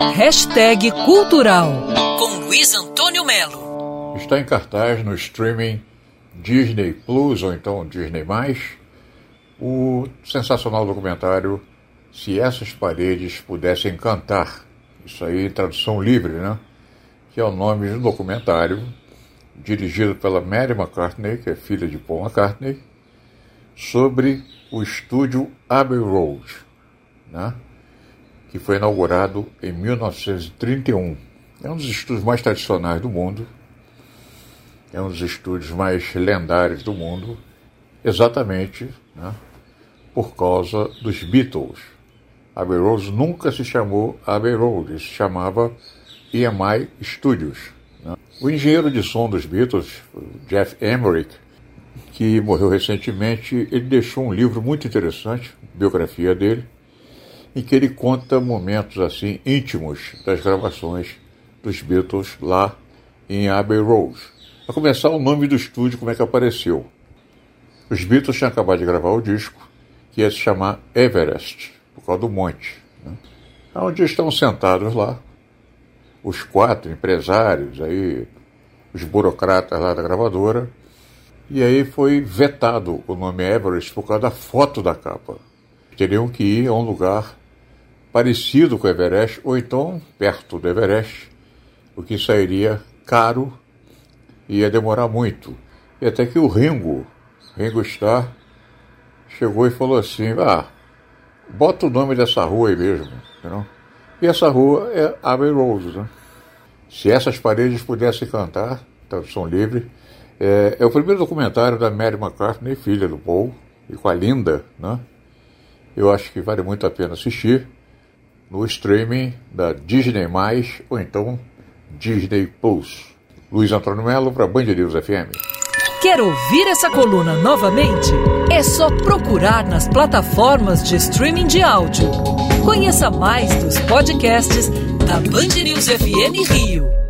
Hashtag Cultural com Luiz Antônio Melo. Está em cartaz no streaming Disney Plus ou então Disney o sensacional documentário Se Essas Paredes Pudessem Cantar. Isso aí em tradução livre, né? Que é o nome do documentário dirigido pela Mary McCartney, que é filha de Paul McCartney, sobre o estúdio Abbey Road, né? Que foi inaugurado em 1931. É um dos estúdios mais tradicionais do mundo, é um dos estúdios mais lendários do mundo, exatamente né, por causa dos Beatles. Abbey Road nunca se chamou Abbey Road, se chamava EMI Studios. Né. O engenheiro de som dos Beatles, Jeff Emerick, que morreu recentemente, ele deixou um livro muito interessante, biografia dele, em que ele conta momentos assim íntimos das gravações dos Beatles lá em Abbey Road. A começar o nome do estúdio, como é que apareceu. Os Beatles tinham acabado de gravar o disco, que ia se chamar Everest, por causa do monte. Né? Onde estão sentados lá, os quatro empresários, aí, os burocratas lá da gravadora, e aí foi vetado o nome Everest por causa da foto da capa. Teriam que ir a um lugar parecido com o Everest, ou então perto do Everest, o que sairia caro e ia demorar muito. E até que o Ringo, Ringo Starr, chegou e falou assim, ah, bota o nome dessa rua aí mesmo, entendeu? E essa rua é Abbey Road, né? Se essas paredes pudessem cantar, tradução livre, é, é, o primeiro documentário da Mary McCartney, filha do Paul, e com a Linda, né? Eu acho que vale muito a pena assistir no streaming da Disney+, ou então Disney Plus. Luiz Antônio Melo para Band News FM. Quer ouvir essa coluna novamente? É só procurar nas plataformas de streaming de áudio. Conheça mais dos podcasts da Band News FM Rio.